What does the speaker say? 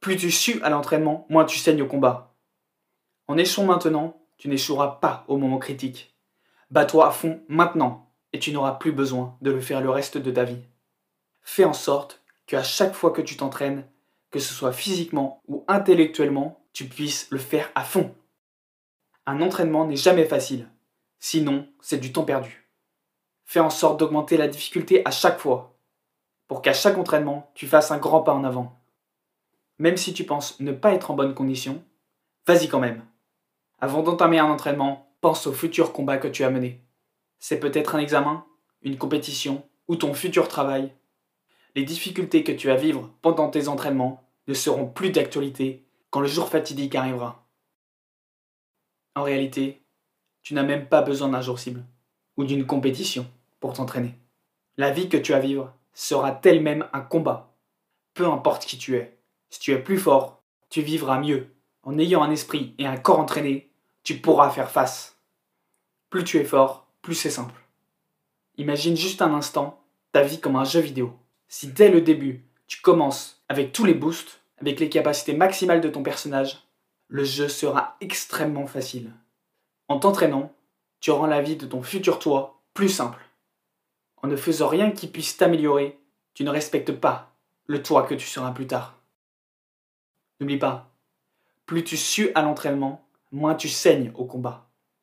Plus tu sues à l'entraînement, moins tu saignes au combat. En échouant maintenant, tu n'échoueras pas au moment critique. Bats-toi à fond maintenant et tu n'auras plus besoin de le faire le reste de ta vie. Fais en sorte qu'à chaque fois que tu t'entraînes, que ce soit physiquement ou intellectuellement, tu puisses le faire à fond. Un entraînement n'est jamais facile, sinon c'est du temps perdu. Fais en sorte d'augmenter la difficulté à chaque fois, pour qu'à chaque entraînement, tu fasses un grand pas en avant. Même si tu penses ne pas être en bonne condition, vas-y quand même. Avant d'entamer un entraînement, pense au futur combat que tu as mené. C'est peut-être un examen, une compétition ou ton futur travail. Les difficultés que tu vas vivre pendant tes entraînements ne seront plus d'actualité quand le jour fatidique arrivera. En réalité, tu n'as même pas besoin d'un jour cible ou d'une compétition pour t'entraîner. La vie que tu vas vivre sera elle-même un combat. Peu importe qui tu es, si tu es plus fort, tu vivras mieux. En ayant un esprit et un corps entraînés, tu pourras faire face. Plus tu es fort, plus c'est simple. Imagine juste un instant ta vie comme un jeu vidéo. Si dès le début, tu commences avec tous les boosts, avec les capacités maximales de ton personnage, le jeu sera extrêmement facile. En t'entraînant, tu rends la vie de ton futur toi plus simple. En ne faisant rien qui puisse t'améliorer, tu ne respectes pas le toi que tu seras plus tard. N'oublie pas, plus tu sues à l'entraînement, moins tu saignes au combat.